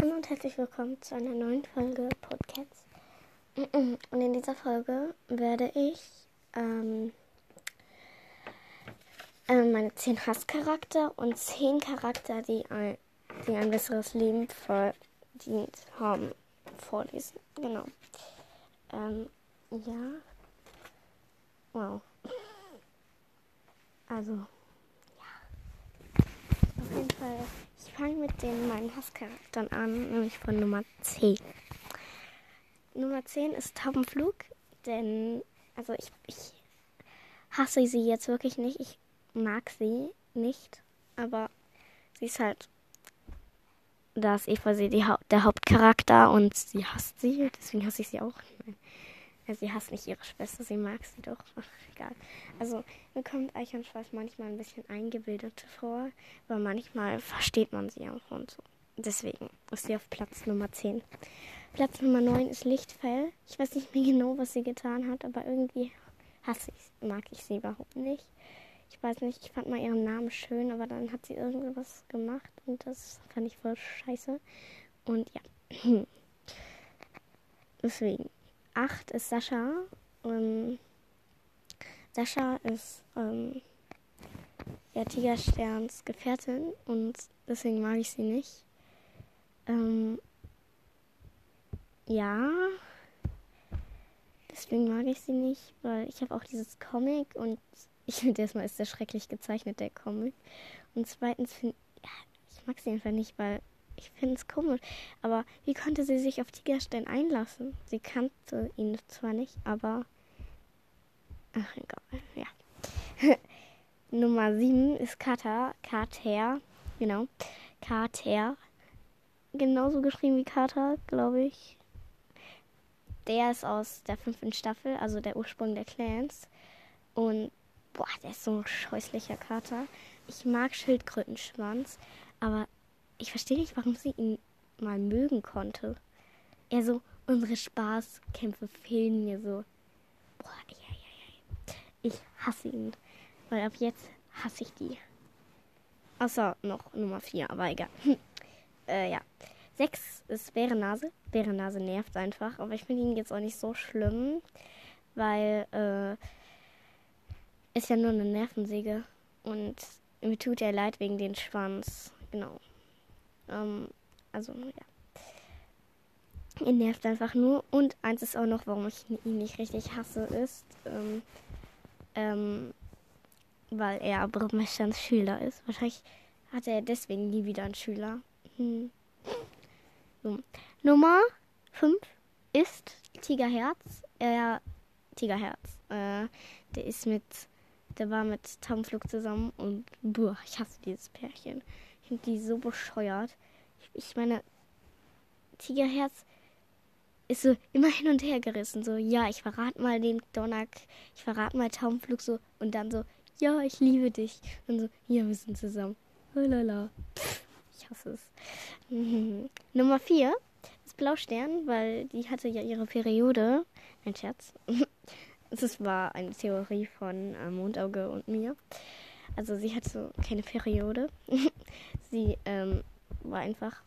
Hallo und herzlich willkommen zu einer neuen Folge Podcasts. Und in dieser Folge werde ich ähm, äh, meine 10 Hasscharakter und 10 Charakter, die ein, die ein besseres Leben verdient haben, vorlesen. Genau. Ähm, ja. Wow. Also, ja. Auf jeden Fall, fange mit den meinen Hasscharakteren an, nämlich von Nummer 10. Nummer 10 ist Taubenflug, denn, also ich, ich hasse sie jetzt wirklich nicht. Ich mag sie nicht, aber sie ist halt, da ist Eva sie die, der Hauptcharakter und sie hasst sie, deswegen hasse ich sie auch. Ja, sie hasst nicht ihre Schwester, sie mag sie doch. Ach, egal. Also, mir kommt Eichhornschweif manchmal ein bisschen eingebildet vor, aber manchmal versteht man sie auch und so. Deswegen ist sie auf Platz Nummer 10. Platz Nummer 9 ist Lichtfell. Ich weiß nicht mehr genau, was sie getan hat, aber irgendwie hasse ich, mag ich sie überhaupt nicht. Ich weiß nicht, ich fand mal ihren Namen schön, aber dann hat sie irgendwas gemacht und das fand ich voll scheiße. Und ja. Deswegen. 8 ist Sascha. Ähm, Sascha ist ähm, ja, Tigersterns Gefährtin und deswegen mag ich sie nicht. Ähm, ja, deswegen mag ich sie nicht, weil ich habe auch dieses Comic und ich finde erstmal ist der schrecklich gezeichnet, der Comic. Und zweitens finde ja, ich mag sie einfach nicht, weil ich finde es komisch. Aber wie konnte sie sich auf Tigerstein einlassen? Sie kannte ihn zwar nicht, aber. Ach, egal. Ja. Nummer 7 ist Kater. Kater. Genau. Kater. Genauso geschrieben wie Kater, glaube ich. Der ist aus der fünften Staffel, also der Ursprung der Clans. Und boah, der ist so ein scheußlicher Kater. Ich mag Schildkrötenschwanz, aber ich verstehe nicht, warum sie ihn mal mögen konnte. Er so, unsere Spaßkämpfe fehlen mir so. Boah, ja, ja, ja. Ich hasse ihn. Weil ab jetzt hasse ich die. Außer noch Nummer 4, aber egal. äh, ja. 6 ist Bärennase. Bärennase nervt einfach, aber ich finde ihn jetzt auch nicht so schlimm, weil äh, ist ja nur eine Nervensäge und mir tut er leid wegen den Schwanz. Genau. Ähm, also, ja. Er nervt einfach nur. Und eins ist auch noch, warum ich ihn nicht richtig hasse, ist, ähm, ähm, weil er Burmesterns Schüler ist. Wahrscheinlich hatte er deswegen nie wieder einen Schüler. Hm. So. Nummer 5 ist Tigerherz. Äh, Tigerherz. Äh, der ist mit, der war mit Taumflug zusammen und boah, ich hasse dieses Pärchen. Finde die so bescheuert. Ich, ich meine, Tigerherz ist so immer hin und her gerissen. So, ja, ich verrate mal den Donnerk, ich verrate mal Taumflug so und dann so, ja, ich liebe dich. Und so, ja, wir sind zusammen. Lala. Ich hasse es. Nummer 4 ist Blaustern, weil die hatte ja ihre Periode. Ein Scherz. Das war eine Theorie von äh, Mondauge und mir. Also sie hatte keine Periode. sie ähm, war einfach,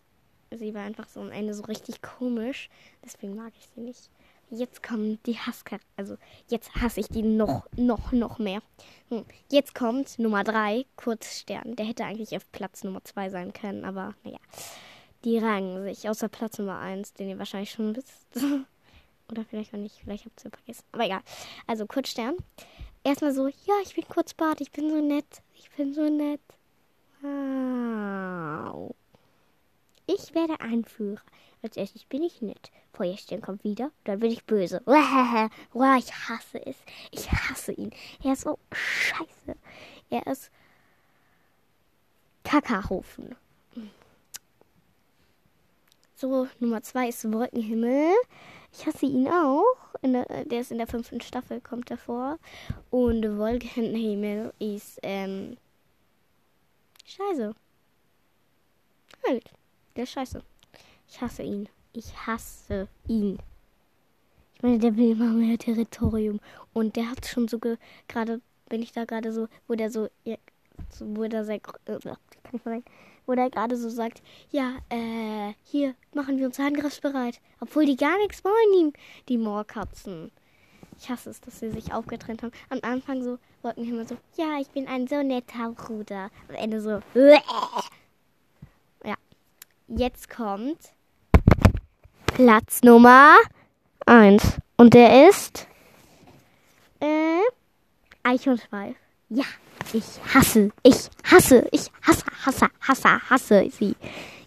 sie war einfach so am Ende so richtig komisch. Deswegen mag ich sie nicht. Jetzt kommen die Hasscharakter. Also jetzt hasse ich die noch, noch, noch mehr. Hm. Jetzt kommt Nummer 3, Kurzstern. Der hätte eigentlich auf Platz Nummer 2 sein können, aber naja. Die rangen sich, außer Platz Nummer 1, den ihr wahrscheinlich schon wisst. Oder vielleicht auch nicht, vielleicht habt ihr vergessen. Aber egal. Also Kurzstern erstmal so, ja, ich bin kurz Bart, ich bin so nett, ich bin so nett. Wow. Ich werde Anführer. Als erstes bin ich nett. Feuerstern kommt wieder, dann bin ich böse. Wow, ich hasse es. Ich hasse ihn. Er ist so scheiße. Er ist Kakahofen. So, Nummer zwei ist Wolkenhimmel. Ich hasse ihn auch. Der, der, ist in der fünften Staffel, kommt er vor. Und Wolkenhimmel ist, ähm, scheiße. Halt, der ist scheiße. Ich hasse ihn. Ich hasse ihn. Ich meine, der will immer mehr Territorium. Und der hat schon so gerade, wenn ich da gerade so, wo der so, ja, so wo der sehr, äh, kann ich mal sagen, wo der gerade so sagt, ja, äh, hier machen wir uns angriffsbereit. Obwohl die gar nichts wollen, die, die Moorkatzen. Ich hasse es, dass sie sich aufgetrennt haben. Am Anfang so wollten die immer so, ja, ich bin ein so netter Bruder. Am Ende so, ja. Jetzt kommt Platz Nummer 1. Und der ist äh, Eichhornschweif. Ja, ich hasse, ich hasse, ich hasse, hasse, hasse, hasse sie.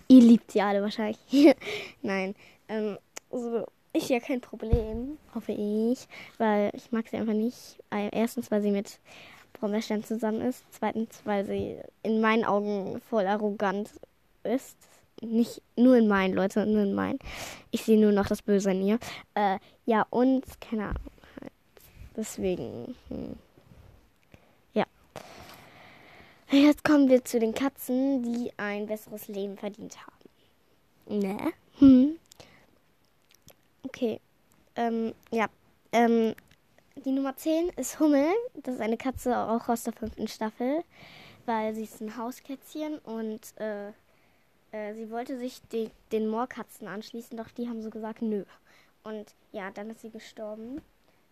Ihr liebt sie alle wahrscheinlich. Nein, ähm, so ist ja kein Problem, hoffe ich, weil ich mag sie einfach nicht. Erstens, weil sie mit Brombeerstern zusammen ist. Zweitens, weil sie in meinen Augen voll arrogant ist. Nicht nur in meinen, Leute, nur in meinen. Ich sehe nur noch das Böse in ihr. Äh, ja, und keine Ahnung. Halt. Deswegen. Hm. Jetzt kommen wir zu den Katzen, die ein besseres Leben verdient haben. Ne? Hm. Okay. Ähm, ja. Ähm, die Nummer 10 ist Hummel. Das ist eine Katze auch aus der fünften Staffel, weil sie ist ein Hauskätzchen und äh, äh, sie wollte sich die, den Moorkatzen anschließen, doch die haben so gesagt, nö. Und ja, dann ist sie gestorben.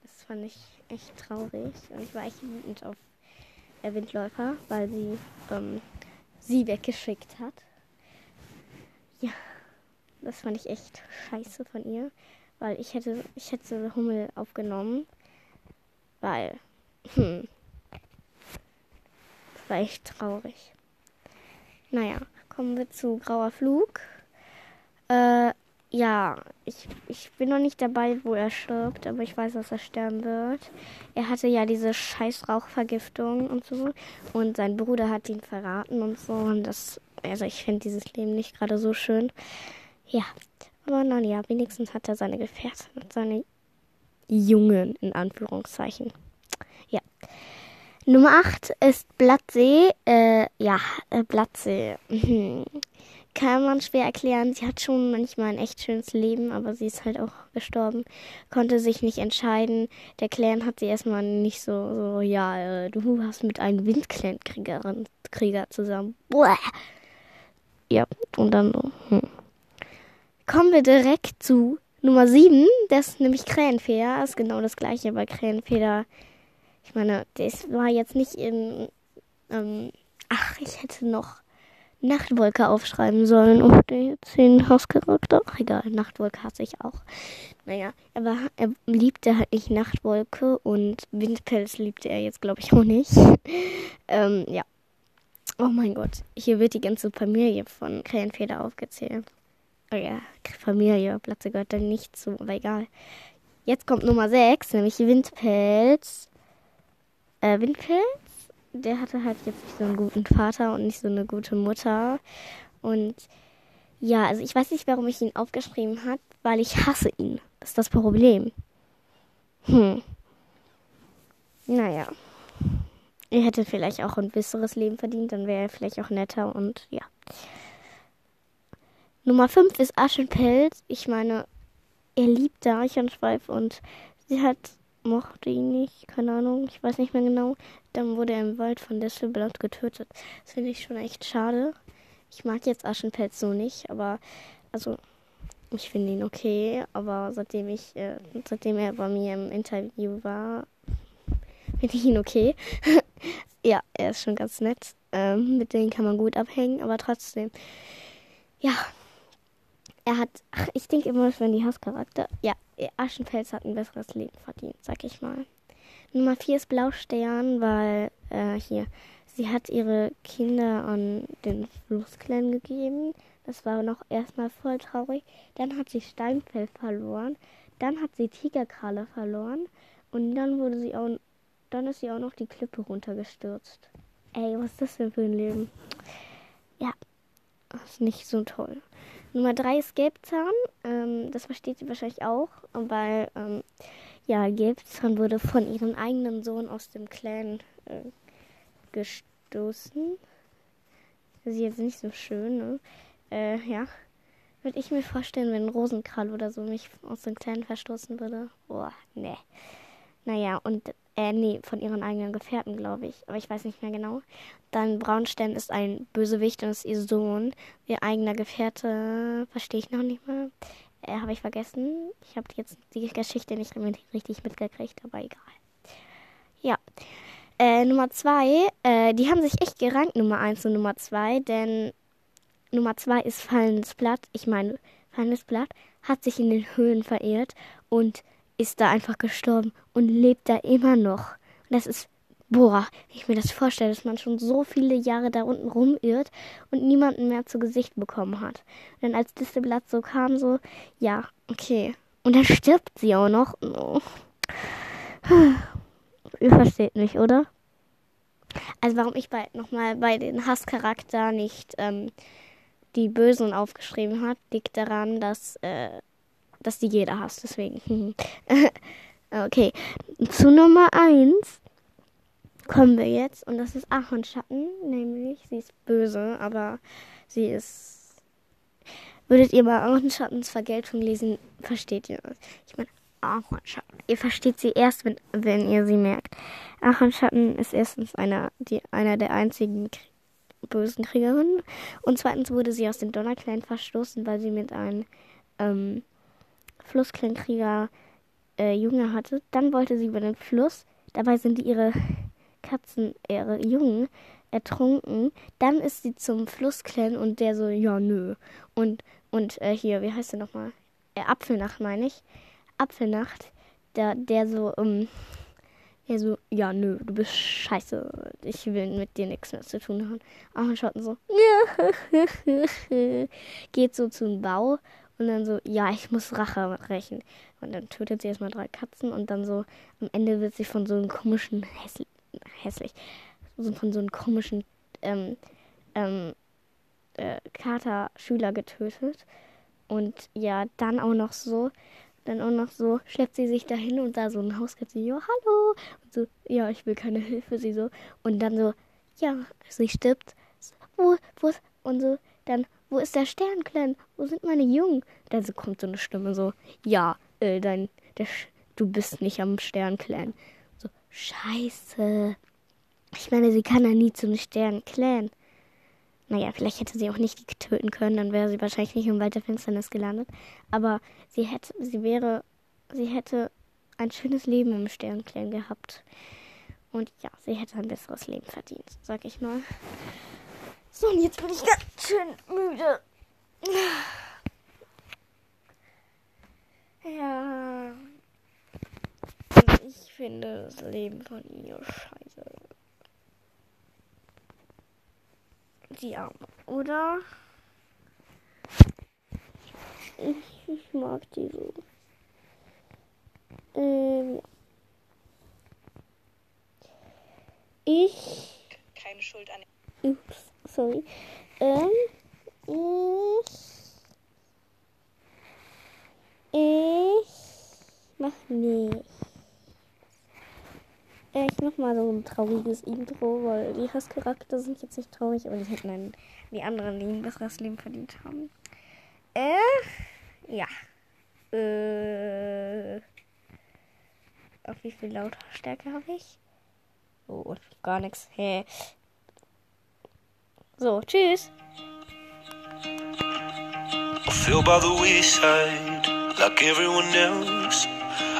Das fand ich echt traurig und ich war echt wütend auf äh, Windläufer, weil sie ähm, sie weggeschickt hat. Ja, das fand ich echt scheiße von ihr, weil ich hätte, ich hätte Hummel aufgenommen, weil, hm, das war echt traurig. Naja, kommen wir zu Grauer Flug. Äh, ja, ich, ich bin noch nicht dabei, wo er stirbt, aber ich weiß, dass er sterben wird. Er hatte ja diese scheiß Rauchvergiftung und so. Und sein Bruder hat ihn verraten und so. Und das, also ich finde dieses Leben nicht gerade so schön. Ja, aber naja, wenigstens hat er seine Gefährten und seine Jungen, in Anführungszeichen. Ja. Nummer 8 ist Blattsee. Äh, ja, äh, Blattsee. Kann man schwer erklären. Sie hat schon manchmal ein echt schönes Leben, aber sie ist halt auch gestorben. Konnte sich nicht entscheiden. Der Clan hat sie erstmal nicht so, so ja, äh, du hast mit einem Windclan-Kriegerin Krieger zusammen. Boah. Ja, und dann. Hm. Kommen wir direkt zu Nummer 7. Das ist nämlich Krähenfeder. Ist genau das gleiche bei Krähenfeder. Ich meine, das war jetzt nicht in. Ähm, ach, ich hätte noch Nachtwolke aufschreiben sollen und jetzt den Hauscharakter. Ach, egal, Nachtwolke hasse ich auch. Naja, aber er liebte halt nicht Nachtwolke und Windpelz liebte er jetzt, glaube ich, auch nicht. ähm, ja. Oh mein Gott, hier wird die ganze Familie von Krähenfeder aufgezählt. Oh ja, Familie, Platze gehört dann nicht zu, aber egal. Jetzt kommt Nummer 6, nämlich Windpelz. Äh, Windpelz? Der hatte halt jetzt nicht so einen guten Vater und nicht so eine gute Mutter. Und ja, also ich weiß nicht, warum ich ihn aufgeschrieben habe, weil ich hasse ihn. Das ist das Problem. Hm. Naja. Er hätte vielleicht auch ein besseres Leben verdient, dann wäre er vielleicht auch netter und ja. Nummer 5 ist Aschenpelz. Ich meine, er liebt Eichhornschweif und sie hat mochte ihn nicht, keine Ahnung, ich weiß nicht mehr genau. Dann wurde er im Wald von Desselblatt getötet. Das finde ich schon echt schade. Ich mag jetzt Aschenpelz so nicht, aber also ich finde ihn okay, aber seitdem ich, äh, seitdem er bei mir im Interview war, finde ich ihn okay. ja, er ist schon ganz nett. Ähm, mit denen kann man gut abhängen, aber trotzdem, ja, er hat, ach, ich denke immer, es wären die Hasscharakter. Ja, Aschenfels hat ein besseres Leben verdient, sag ich mal. Nummer 4 ist Blaustern, weil äh, hier, sie hat ihre Kinder an den Flussklan gegeben. Das war noch erstmal voll traurig. Dann hat sie Steinfell verloren. Dann hat sie Tigerkralle verloren. Und dann wurde sie auch, dann ist sie auch noch die Klippe runtergestürzt. Ey, was ist das denn für ein Leben? Ja, das ist nicht so toll. Nummer drei ist Gelbzahn. Ähm, das versteht sie wahrscheinlich auch, weil ähm, ja, Gelbzahn wurde von ihrem eigenen Sohn aus dem Clan äh, gestoßen. Das ist jetzt nicht so schön, ne? Äh, ja. Würde ich mir vorstellen, wenn Rosenkrall oder so mich aus dem Clan verstoßen würde. Boah, ne. Naja, und, äh, nee, von ihren eigenen Gefährten, glaube ich. Aber ich weiß nicht mehr genau. Dann Braunstein ist ein Bösewicht und ist ihr Sohn. Ihr eigener Gefährte, verstehe ich noch nicht mal. Äh, habe ich vergessen. Ich habe jetzt die Geschichte nicht richtig mitgekriegt, aber egal. Ja. Äh, Nummer zwei, äh, die haben sich echt gerankt, Nummer eins und Nummer zwei, denn Nummer zwei ist Fallendes Blatt. Ich meine, Fallendes Blatt hat sich in den Höhlen verirrt und ist da einfach gestorben und lebt da immer noch. Und das ist, boah, wenn ich mir das vorstelle, dass man schon so viele Jahre da unten rumirrt und niemanden mehr zu Gesicht bekommen hat. Und dann als Distelblatt so kam, so, ja, okay. Und dann stirbt sie auch noch. Oh. Ihr versteht mich, oder? Also warum ich bei nochmal bei den Hasscharakter nicht ähm, die Bösen aufgeschrieben hat, liegt daran, dass, äh, dass die jeder hasst. Deswegen. okay. Zu Nummer 1 kommen wir jetzt. Und das ist Ahornschatten. Nämlich, sie ist böse, aber sie ist. Würdet ihr mal Ahornschattens Vergeltung lesen, versteht ihr das. Ich meine, Ahornschatten. Ihr versteht sie erst, wenn, wenn ihr sie merkt. Ahornschatten ist erstens einer, die, einer der einzigen bösen Kriegerin. Und zweitens wurde sie aus dem Donnerclan verstoßen, weil sie mit einem ähm, Flussklankrieger äh, Junge hatte. Dann wollte sie über den Fluss. Dabei sind ihre Katzen, ihre Jungen, ertrunken. Dann ist sie zum Flussklan und der so, ja, nö. Und, und äh, hier, wie heißt der nochmal? Äh, Apfelnacht meine ich. Apfelnacht, der, der so, ähm, er so, ja, nö, du bist scheiße. Ich will mit dir nichts mehr zu tun haben. Ahornschotten so, geht so zum Bau und dann so, ja, ich muss Rache rächen. Und dann tötet sie erstmal drei Katzen und dann so, am Ende wird sie von so einem komischen, hässlich, hässlich von so einem komischen, ähm, ähm, äh, Kater-Schüler getötet. Und ja, dann auch noch so, dann auch noch so, schleppt sie sich dahin und da so ein Haus gibt sie, ja, hallo. Und so, ja, ich will keine Hilfe, sie so. Und dann so, ja, sie stirbt. Wo, wo ist, und so, dann, wo ist der Sternclan? Wo sind meine Jungen? Dann so kommt so eine Stimme so, ja, äh, dein, der, du bist nicht am Sternclan. Scheiße. Ich meine, sie kann ja nie zum Sternclan. Naja, vielleicht hätte sie auch nicht töten können, dann wäre sie wahrscheinlich nicht im Wald Finsternis gelandet. Aber sie hätte, sie wäre, sie hätte ein schönes Leben im Sternclan gehabt. Und ja, sie hätte ein besseres Leben verdient, sag ich mal. So, und jetzt bin ich ganz schön müde. Ja. Ich finde das Leben von ihr scheiße. die Arme, oder? Ich, ich mag die so. Ähm, ich. Keine Schuld an. Ups, sorry. Ähm, ich. Ich mach nicht. Äh, ich mach mal so ein trauriges Intro, weil die Hasscharakter sind jetzt nicht traurig, aber die hätten ein, die anderen die ein besseres Leben verdient haben. Äh, ja. Äh, auf wie viel Lautstärke habe ich? Oh, gar nichts. Hä? So, tschüss. I feel by the wayside like everyone else.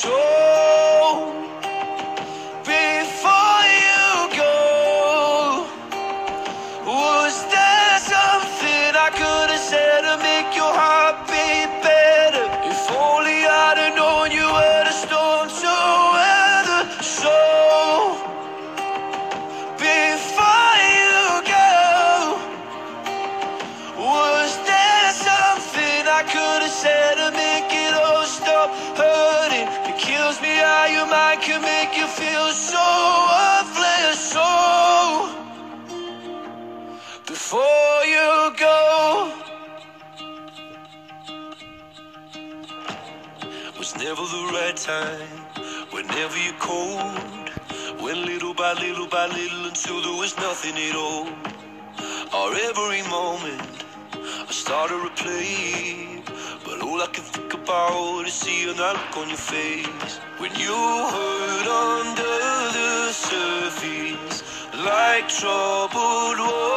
So before you go, was there before you go was never the right time. Whenever you called, went little by little by little until there was nothing at all. Or every moment i started to play but all i can think about is seeing that look on your face. When you hurt under the surface like troubled water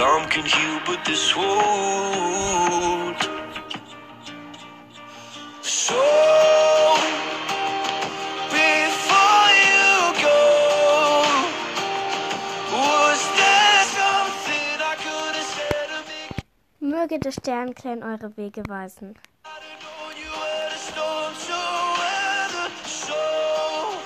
some can heal, but this won't. So, Möge der Sternklein eure Wege weisen.